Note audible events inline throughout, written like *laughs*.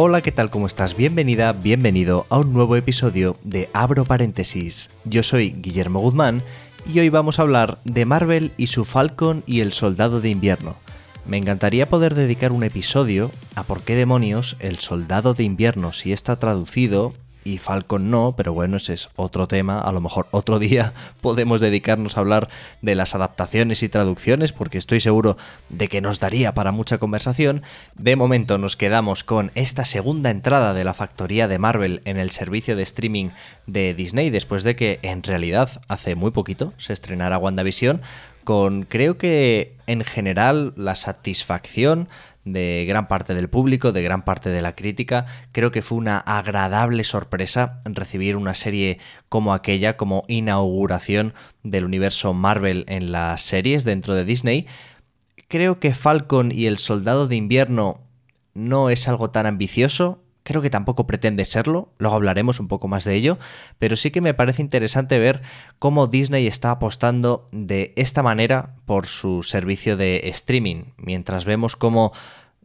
Hola, ¿qué tal? ¿Cómo estás? Bienvenida, bienvenido a un nuevo episodio de Abro Paréntesis. Yo soy Guillermo Guzmán y hoy vamos a hablar de Marvel y su Falcon y el Soldado de Invierno. Me encantaría poder dedicar un episodio a por qué demonios el Soldado de Invierno si está traducido y Falcon no, pero bueno, ese es otro tema. A lo mejor otro *laughs* día podemos dedicarnos a hablar de las adaptaciones y traducciones, porque estoy seguro de que nos daría para mucha conversación. De momento nos quedamos con esta segunda entrada de la factoría de Marvel en el servicio de streaming de Disney, después de que en realidad hace muy poquito se estrenara WandaVision, con creo que en general la satisfacción de gran parte del público, de gran parte de la crítica. Creo que fue una agradable sorpresa recibir una serie como aquella, como inauguración del universo Marvel en las series dentro de Disney. Creo que Falcon y el Soldado de Invierno no es algo tan ambicioso, Creo que tampoco pretende serlo, luego hablaremos un poco más de ello, pero sí que me parece interesante ver cómo Disney está apostando de esta manera por su servicio de streaming, mientras vemos cómo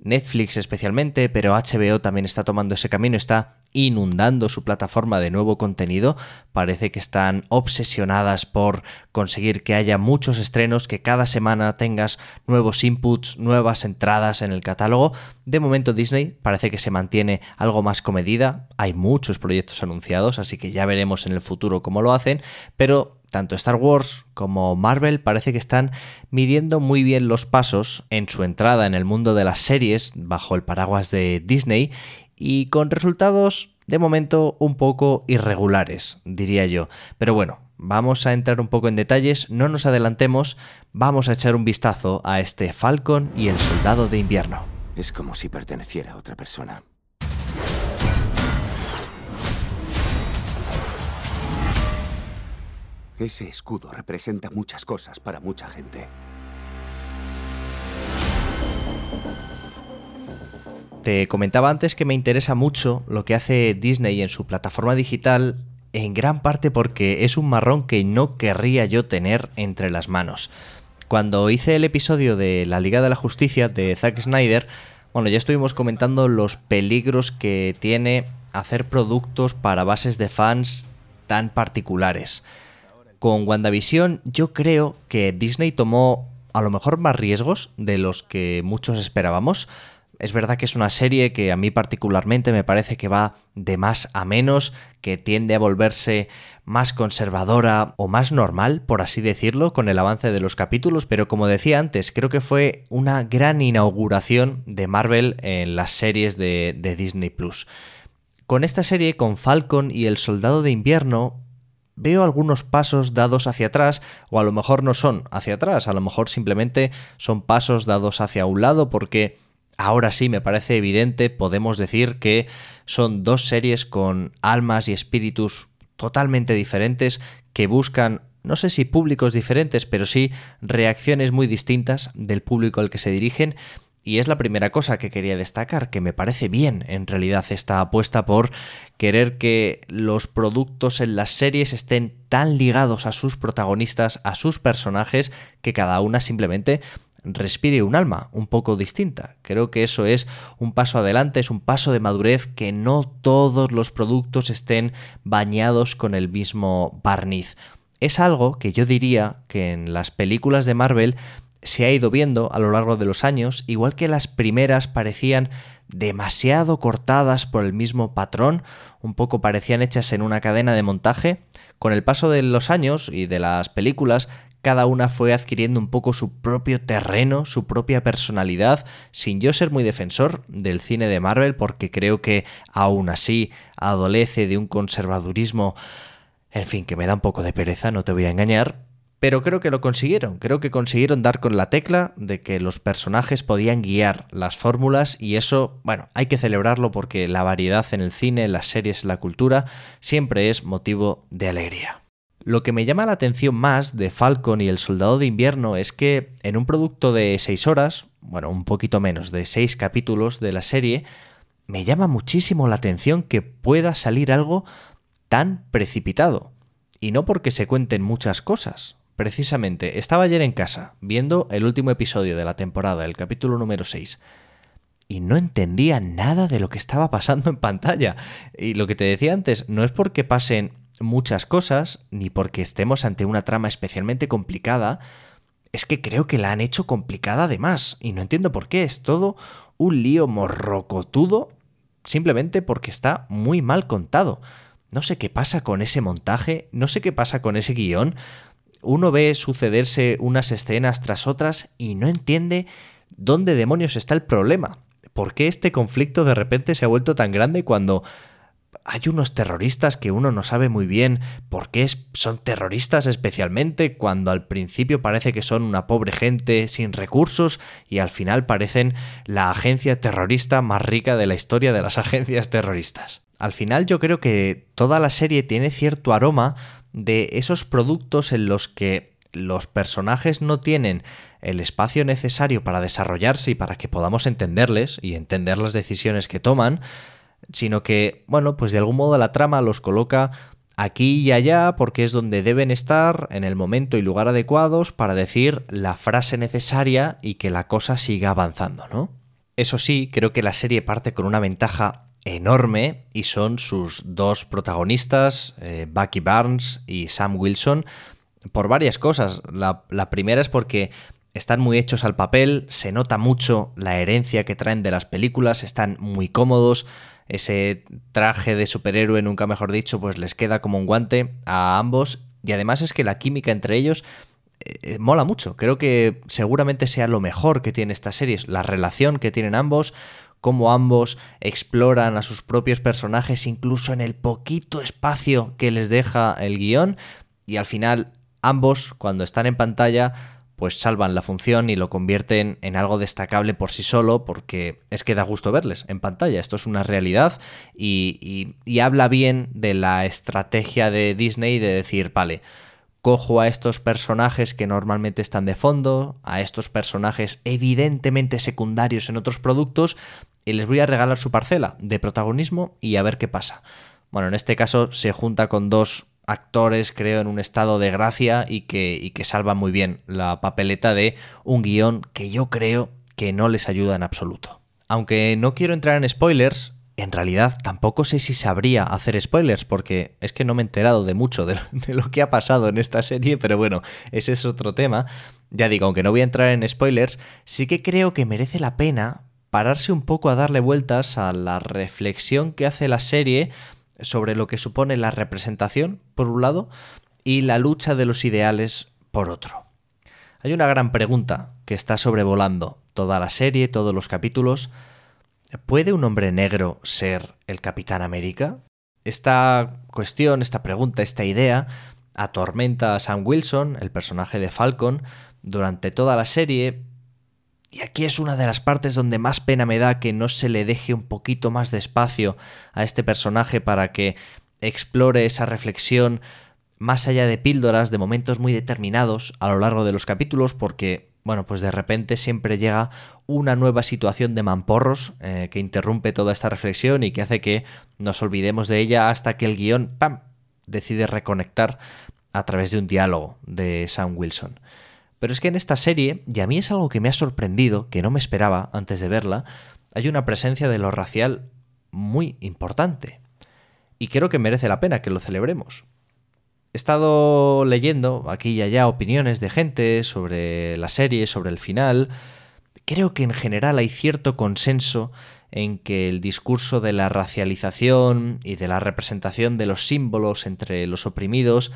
Netflix especialmente, pero HBO también está tomando ese camino, está inundando su plataforma de nuevo contenido. Parece que están obsesionadas por conseguir que haya muchos estrenos, que cada semana tengas nuevos inputs, nuevas entradas en el catálogo. De momento Disney parece que se mantiene algo más comedida. Hay muchos proyectos anunciados, así que ya veremos en el futuro cómo lo hacen, pero tanto Star Wars como Marvel parece que están midiendo muy bien los pasos en su entrada en el mundo de las series bajo el paraguas de Disney y con resultados de momento un poco irregulares, diría yo. Pero bueno, vamos a entrar un poco en detalles, no nos adelantemos, vamos a echar un vistazo a este Falcon y el Soldado de Invierno. Es como si perteneciera a otra persona. Ese escudo representa muchas cosas para mucha gente. Te comentaba antes que me interesa mucho lo que hace Disney en su plataforma digital, en gran parte porque es un marrón que no querría yo tener entre las manos. Cuando hice el episodio de la Liga de la Justicia de Zack Snyder, bueno, ya estuvimos comentando los peligros que tiene hacer productos para bases de fans tan particulares. Con WandaVision yo creo que Disney tomó a lo mejor más riesgos de los que muchos esperábamos. Es verdad que es una serie que a mí particularmente me parece que va de más a menos, que tiende a volverse más conservadora o más normal, por así decirlo, con el avance de los capítulos, pero como decía antes, creo que fue una gran inauguración de Marvel en las series de, de Disney Plus. Con esta serie, con Falcon y el Soldado de Invierno, veo algunos pasos dados hacia atrás, o a lo mejor no son hacia atrás, a lo mejor simplemente son pasos dados hacia un lado, porque ahora sí me parece evidente, podemos decir que son dos series con almas y espíritus totalmente diferentes que buscan no sé si públicos diferentes, pero sí reacciones muy distintas del público al que se dirigen y es la primera cosa que quería destacar, que me parece bien en realidad esta apuesta por querer que los productos en las series estén tan ligados a sus protagonistas, a sus personajes, que cada una simplemente respire un alma un poco distinta. Creo que eso es un paso adelante, es un paso de madurez que no todos los productos estén bañados con el mismo barniz. Es algo que yo diría que en las películas de Marvel se ha ido viendo a lo largo de los años, igual que las primeras parecían demasiado cortadas por el mismo patrón, un poco parecían hechas en una cadena de montaje, con el paso de los años y de las películas, cada una fue adquiriendo un poco su propio terreno, su propia personalidad, sin yo ser muy defensor del cine de Marvel, porque creo que aún así adolece de un conservadurismo, en fin, que me da un poco de pereza, no te voy a engañar, Pero creo que lo consiguieron, creo que consiguieron dar con la tecla de que los personajes podían guiar las fórmulas y eso, bueno, hay que celebrarlo porque la variedad en el cine, las series, la cultura, siempre es motivo de alegría. Lo que me llama la atención más de Falcon y el Soldado de Invierno es que en un producto de seis horas, bueno, un poquito menos de seis capítulos de la serie, me llama muchísimo la atención que pueda salir algo tan precipitado. Y no porque se cuenten muchas cosas, Precisamente, estaba ayer en casa, viendo el último episodio de la temporada, el capítulo número 6, y no entendía nada de lo que estaba pasando en pantalla. Y lo que te decía antes, no es porque pasen muchas cosas, ni porque estemos ante una trama especialmente complicada, es que creo que la han hecho complicada además, y no entiendo por qué, es todo un lío morrocotudo, simplemente porque está muy mal contado. No sé qué pasa con ese montaje, no sé qué pasa con ese guion, uno ve sucederse unas escenas tras otras y no entiende dónde demonios está el problema. ¿Por qué este conflicto de repente se ha vuelto tan grande cuando hay unos terroristas que uno no sabe muy bien por qué son terroristas especialmente cuando al principio parece que son una pobre gente sin recursos y al final parecen la agencia terrorista más rica de la historia de las *laughs* agencias terroristas. Al final yo creo que toda la serie tiene cierto aroma de esos productos en los que los personajes no tienen el espacio necesario para desarrollarse y para que podamos entenderles y entender las decisiones que toman, sino que, bueno, pues de algún modo la trama los coloca aquí y allá porque es donde deben estar en el momento y lugar adecuados para decir la frase necesaria y que la cosa siga avanzando, ¿no? Eso sí, creo que la serie parte con una ventaja enorme y son sus dos protagonistas, eh, Bucky Barnes y Sam Wilson, por varias cosas. La, primera es porque están muy hechos al papel, se nota mucho la herencia que traen de las películas, están muy cómodos, ese traje de superhéroe, nunca mejor dicho, pues les queda como un guante a ambos y además es que la química entre ellos eh, eh, mola mucho. Creo que seguramente sea lo mejor que tiene esta serie, la relación que tienen ambos, cómo ambos exploran a sus propios personajes incluso en el poquito espacio que les deja el guion y al final ambos cuando están en pantalla pues salvan la función y lo convierten en algo destacable por sí solo porque es que da gusto verles en pantalla. Esto es una realidad y, y habla bien de la estrategia de Disney de decir, vale, cojo a estos personajes que normalmente están de fondo, a estos personajes evidentemente secundarios en otros productos, y les voy a regalar su parcela de protagonismo y a ver qué pasa. Bueno, en este caso se junta con dos actores, creo, en un estado de gracia y que, y que salvan muy bien la papeleta de un guion que yo creo que no les ayuda en absoluto. Aunque no quiero entrar en spoilers, en realidad tampoco sé si sabría hacer spoilers, porque es que no me he enterado de mucho de, lo que ha pasado en esta serie, pero bueno, ese es otro tema. Ya digo, aunque no voy a entrar en spoilers, sí que creo que merece la pena pararse un poco a darle vueltas a la reflexión que hace la serie sobre lo que supone la representación, por un lado, y la lucha de los ideales, por otro. Hay una gran pregunta que está sobrevolando toda la serie, todos los capítulos. ¿Puede un hombre negro ser el Capitán América? Esta cuestión, esta pregunta, esta idea atormenta a Sam Wilson, el personaje de Falcon, durante toda la serie, y aquí es una de las partes donde más pena me da que no se le deje un poquito más de espacio a este personaje para que explore esa reflexión más allá de píldoras, de momentos muy determinados a lo largo de los capítulos, porque, bueno, pues de repente siempre llega una nueva situación de mamporros eh, que interrumpe toda esta reflexión y que hace que nos olvidemos de ella hasta que el guion, decide reconectar a través de un diálogo de Sam Wilson. Pero es que en esta serie, y a mí es algo que me ha sorprendido, que no me esperaba antes de verla, hay una presencia de lo racial muy importante. Y creo que merece la pena que lo celebremos. He estado leyendo aquí y allá opiniones de gente sobre la serie, sobre el final. Creo que en general hay cierto consenso en que el discurso de la racialización y de la representación de los símbolos entre los oprimidos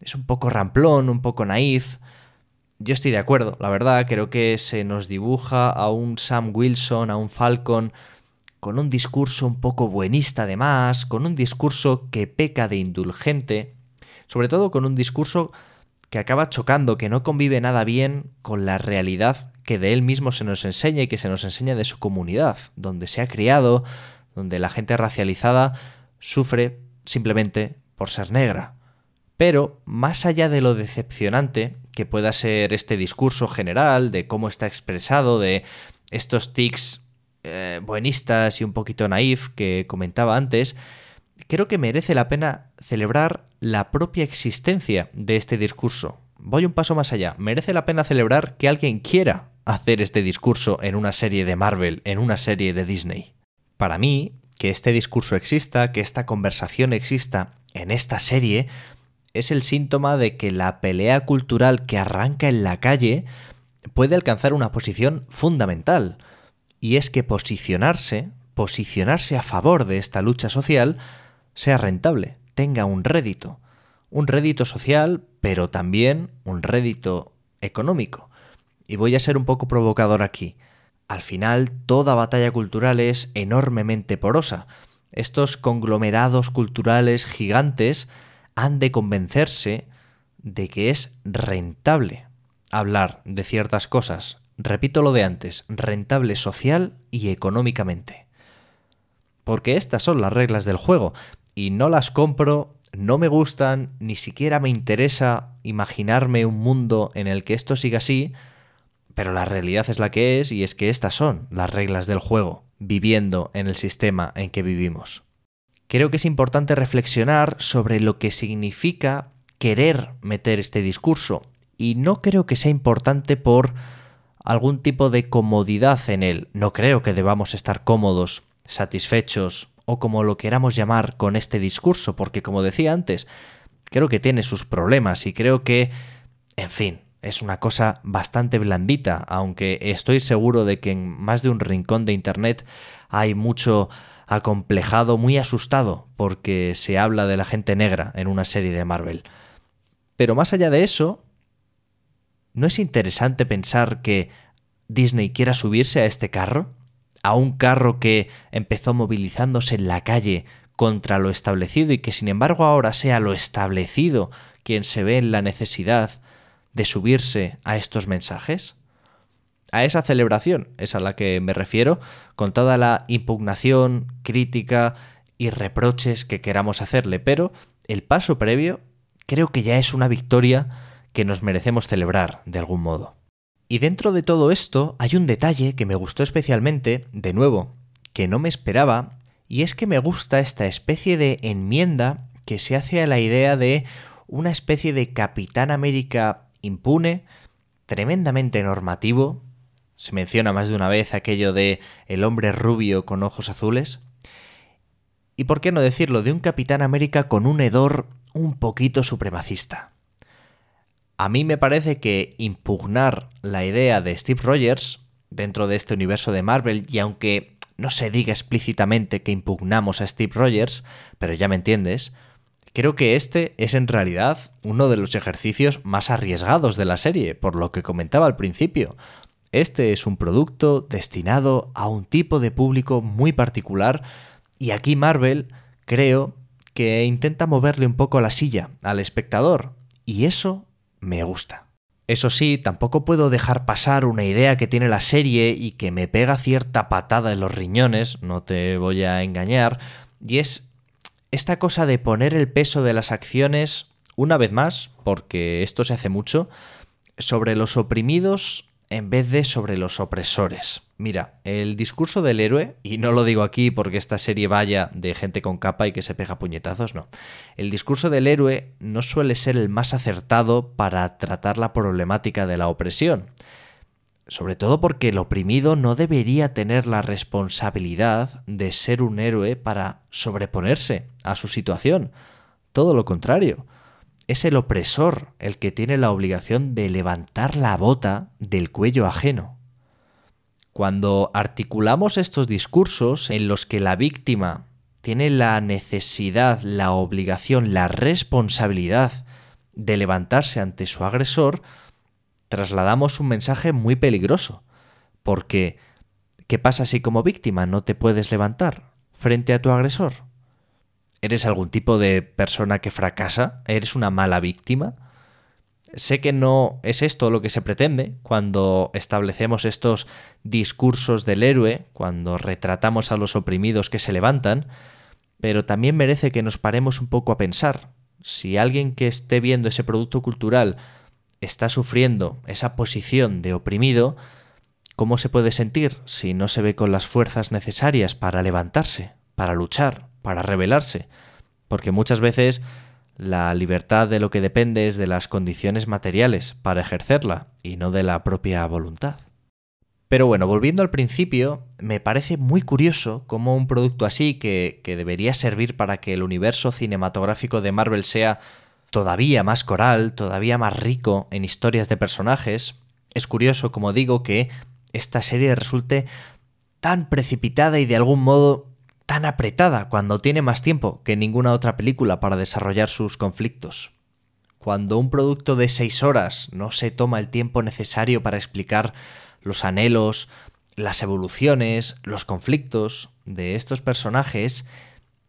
es un poco ramplón, un poco naif, yo estoy de acuerdo, la verdad, creo que se nos dibuja a un Sam Wilson, a un Falcon, con un discurso un poco buenista además, con un discurso que peca de indulgente, sobre todo con un discurso que acaba chocando, que no convive nada bien con la realidad que de él mismo se nos enseña y que se nos enseña de su comunidad, donde se ha criado, donde la gente racializada sufre simplemente por ser negra. Pero, más allá de lo decepcionante que pueda ser este discurso general, de cómo está expresado, de estos tics eh, buenistas y un poquito naif que comentaba antes, creo que merece la pena celebrar la propia existencia de este discurso. Voy un paso más allá. Merece la pena celebrar que alguien quiera hacer este discurso en una serie de Marvel, en una serie de Disney. Para mí, que este discurso exista, que esta conversación exista en esta serie, es el síntoma de que la pelea cultural que arranca en la calle puede alcanzar una posición fundamental. Y es que posicionarse, posicionarse a favor de esta lucha social, sea rentable, tenga un rédito. Un rédito social, pero también un rédito económico. Y voy a ser un poco provocador aquí. Al final, toda batalla cultural es enormemente porosa. Estos conglomerados culturales gigantes han de convencerse de que es rentable hablar de ciertas cosas. Repito lo de antes, rentable social y económicamente. Porque estas son las reglas del juego, y no las compro, no me gustan, ni siquiera me interesa imaginarme un mundo en el que esto siga así, pero la realidad es la que es y es que estas son las reglas del juego, viviendo en el sistema en que vivimos. Creo que es importante reflexionar sobre lo que significa querer meter este discurso y no creo que sea importante por algún tipo de comodidad en él. No creo que debamos estar cómodos, satisfechos o como lo queramos llamar con este discurso, porque como decía antes, creo que tiene sus problemas y creo que, en fin, es una cosa bastante blandita, aunque estoy seguro de que en más de un rincón de Internet hay mucho acomplejado, muy asustado, porque se habla de la gente negra en una serie de Marvel. Pero más allá de eso, ¿no es interesante pensar que Disney quiera subirse a este carro? A un carro que empezó movilizándose en la calle contra lo establecido y que sin embargo ahora sea lo establecido quien se ve en la necesidad de subirse a estos mensajes? A esa celebración es a la que me refiero, con toda la impugnación, crítica y reproches que queramos hacerle, pero el paso previo creo que ya es una victoria que nos merecemos celebrar de algún modo. Y dentro de todo esto hay un detalle que me gustó especialmente, de nuevo, que no me esperaba, y es que me gusta esta especie de enmienda que se hace a la idea de una especie de Capitán América impune, tremendamente normativo. Se menciona más de una vez aquello de el hombre rubio con ojos azules. Y por qué no decirlo, de un Capitán América con un hedor un poquito supremacista. A mí me parece que impugnar la idea de Steve Rogers dentro de este universo de Marvel, y aunque no se diga explícitamente que impugnamos a Steve Rogers, pero ya me entiendes, Creo que este es en realidad uno de los ejercicios más arriesgados de la serie, por lo que comentaba al principio. Este es un producto destinado a un tipo de público muy particular y aquí Marvel creo que intenta moverle un poco la silla al espectador y eso me gusta. Eso sí, tampoco puedo dejar pasar una idea que tiene la serie y que me pega cierta patada en los riñones, no te voy a engañar, y es esta cosa de poner el peso de las acciones, una vez más, porque esto se hace mucho, sobre los oprimidos en vez de sobre los opresores. Mira, el discurso del héroe, y no lo digo aquí porque esta serie vaya de gente con capa y que se pega puñetazos, no. El discurso del héroe no suele ser el más acertado para tratar la problemática de la opresión sobre todo porque el oprimido no debería tener la responsabilidad de ser un héroe para sobreponerse a su situación. Todo lo contrario. Es el opresor el que tiene la obligación de levantar la bota del cuello ajeno. Cuando articulamos estos discursos en los que la víctima tiene la necesidad, la obligación, la responsabilidad de levantarse ante su agresor, trasladamos un mensaje muy peligroso, porque ¿qué pasa si como víctima no te puedes levantar frente a tu agresor? ¿Eres algún tipo de persona que fracasa? ¿Eres una mala víctima? Sé que no es esto lo que se pretende cuando establecemos estos discursos del héroe, cuando retratamos a los oprimidos que se levantan, pero también merece que nos paremos un poco a pensar. Si alguien que esté viendo ese producto cultural está sufriendo esa posición de oprimido, ¿cómo se puede sentir si no se ve con las fuerzas necesarias para levantarse, para luchar, para rebelarse? Porque muchas veces la libertad de lo que depende es de las condiciones materiales para ejercerla y no de la propia voluntad. Pero bueno, volviendo al principio, me parece muy curioso cómo un producto así, que, que, debería servir para que el universo cinematográfico de Marvel sea todavía más coral, todavía más rico en historias de personajes, es curioso, como digo, que esta serie resulte tan precipitada y de algún modo tan apretada cuando tiene más tiempo que ninguna otra película para desarrollar sus conflictos. Cuando un producto de seis horas no se toma el tiempo necesario para explicar los anhelos, las evoluciones, los conflictos de estos personajes,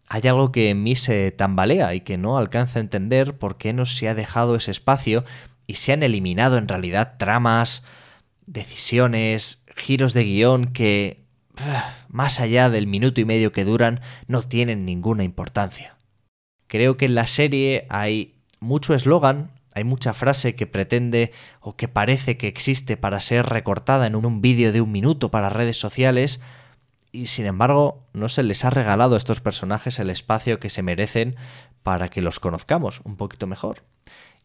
hay algo que en mí se tambalea y que no alcanza a entender por qué no se ha dejado ese espacio y se han eliminado en realidad tramas, decisiones, giros de guion que más allá del minuto y medio que duran, no tienen ninguna importancia. Creo que en la serie hay mucho eslogan, hay mucha frase que pretende o que parece que existe para ser recortada en un vídeo de un minuto para redes sociales, y sin embargo no se les ha regalado a estos personajes el espacio que se merecen para que los conozcamos un poquito mejor.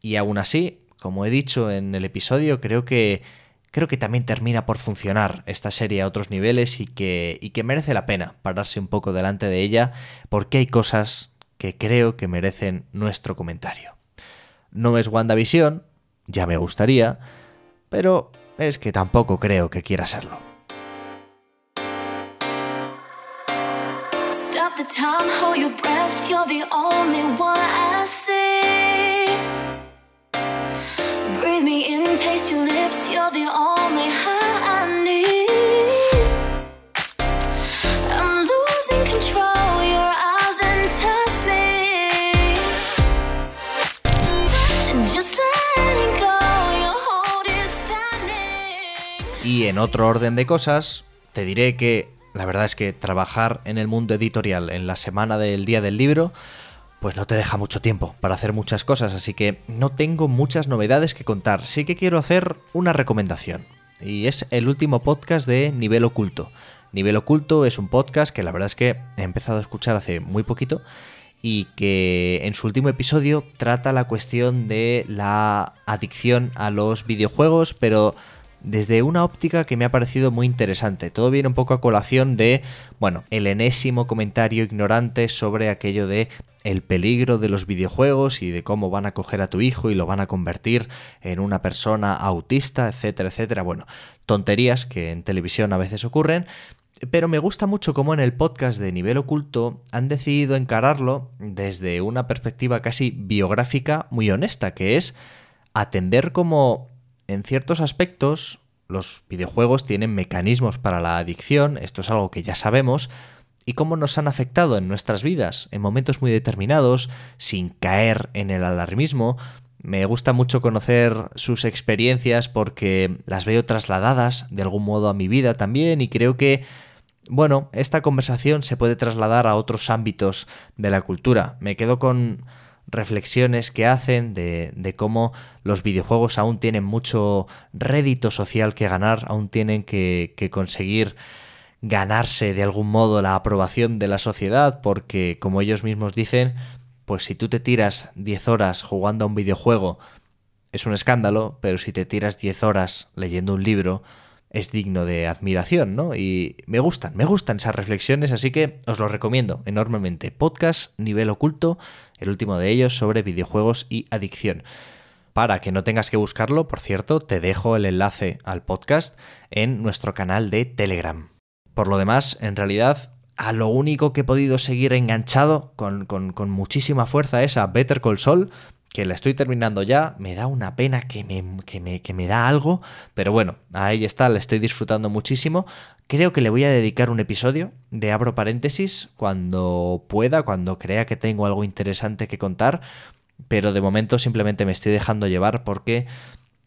Y aún así, como he dicho en el episodio, creo que creo que también termina por funcionar esta serie a otros niveles y que, y que merece la pena pararse un poco delante de ella porque hay cosas que creo que merecen nuestro comentario. No es WandaVision, ya me gustaría, pero es que tampoco creo que quiera serlo. Y en otro orden de cosas, te diré que la verdad es que trabajar en el mundo editorial en la semana del día del libro pues no te deja mucho tiempo para hacer muchas cosas, así que no tengo muchas novedades que contar. Sí que quiero hacer una recomendación, y es el último podcast de Nivel Oculto. Nivel Oculto es un podcast que la verdad es que he empezado a escuchar hace muy poquito y que en su último episodio trata la cuestión de la adicción a los videojuegos, pero desde una óptica que me ha parecido muy interesante. Todo viene un poco a colación de, bueno, el enésimo comentario ignorante sobre aquello de el peligro de los videojuegos y de cómo van a coger a tu hijo y lo van a convertir en una persona autista, etcétera, etcétera. Bueno, tonterías que en televisión a veces ocurren, pero me gusta mucho cómo en el podcast de nivel oculto han decidido encararlo desde una perspectiva casi biográfica muy honesta, que es atender como en ciertos aspectos los videojuegos tienen mecanismos para la adicción, esto es algo que ya sabemos, y cómo nos han afectado en nuestras vidas en momentos muy determinados, sin caer en el alarmismo. Me gusta mucho conocer sus experiencias porque las veo trasladadas de algún modo a mi vida también y creo que, bueno, esta conversación se puede trasladar a otros ámbitos de la cultura. Me quedo con reflexiones que hacen de, de, cómo los videojuegos aún tienen mucho rédito social que ganar, aún tienen que, que conseguir ganarse de algún modo la aprobación de la sociedad, porque como ellos mismos dicen, pues si tú te tiras 10 horas jugando a un videojuego es un escándalo, pero si te tiras 10 horas leyendo un libro es digno de admiración, ¿no? Y me gustan, me gustan esas reflexiones, así que os lo recomiendo enormemente. Podcast Nivel Oculto, el último de ellos sobre videojuegos y adicción. Para que no tengas que buscarlo, por cierto, te dejo el enlace al podcast en nuestro canal de Telegram. Por lo demás, en realidad, a lo único que he podido seguir enganchado con, muchísima fuerza es a Better Call Saul, que la estoy terminando ya, me da una pena que me, que me, da algo, pero bueno, ahí está, la estoy disfrutando muchísimo. Creo que le voy a dedicar un episodio de abro paréntesis cuando pueda, cuando crea que tengo algo interesante que contar, pero de momento simplemente me estoy dejando llevar porque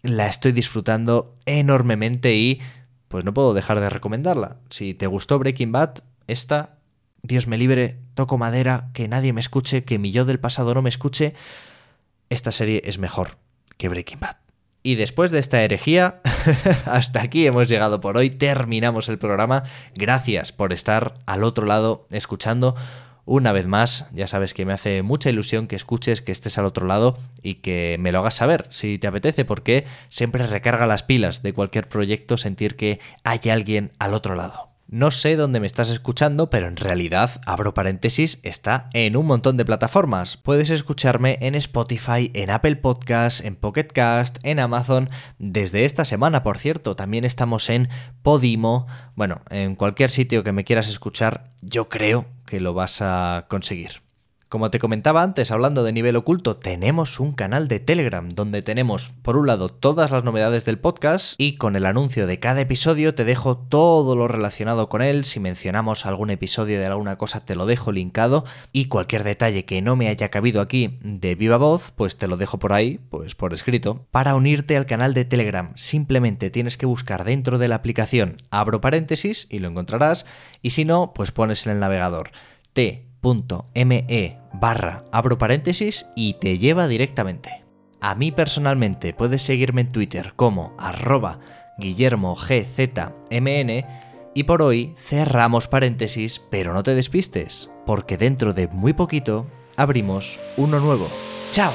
la estoy disfrutando enormemente y pues no puedo dejar de recomendarla. Si te gustó Breaking Bad, esta, Dios me libre, toco madera, que nadie me escuche, que mi yo del pasado no me escuche, esta serie es mejor que Breaking Bad. Y después de esta herejía, *laughs* hasta aquí hemos llegado por hoy, terminamos el programa. Gracias por estar al otro lado escuchando. Una vez más, ya sabes que me hace mucha ilusión que escuches, que estés al otro lado y que me lo hagas saber si te apetece, porque siempre recarga las pilas de cualquier proyecto sentir que hay alguien al otro lado. No sé dónde me estás escuchando, pero en realidad, abro paréntesis, está en un montón de plataformas. Puedes escucharme en Spotify, en Apple Podcasts, en Pocket Cast, en Amazon. Desde esta semana, por cierto, también estamos en Podimo. Bueno, en cualquier sitio que me quieras escuchar, yo creo que lo vas a conseguir. Como te comentaba antes, hablando de nivel oculto, tenemos un canal de Telegram donde tenemos, por un lado, todas las novedades del podcast y con el anuncio de cada episodio te dejo todo lo relacionado con él. Si mencionamos algún episodio de alguna cosa, te lo dejo linkado y cualquier detalle que no me haya cabido aquí de viva voz, pues te lo dejo por ahí, pues por escrito. Para unirte al canal de Telegram, simplemente tienes que buscar dentro de la aplicación abro paréntesis y lo encontrarás, y si no, pues pones en el navegador t me barra abro paréntesis y te lleva directamente. A mí personalmente puedes seguirme en Twitter como arroba guillermogzmn y por hoy cerramos paréntesis, pero no te despistes, porque dentro de muy poquito abrimos uno nuevo. ¡Chao!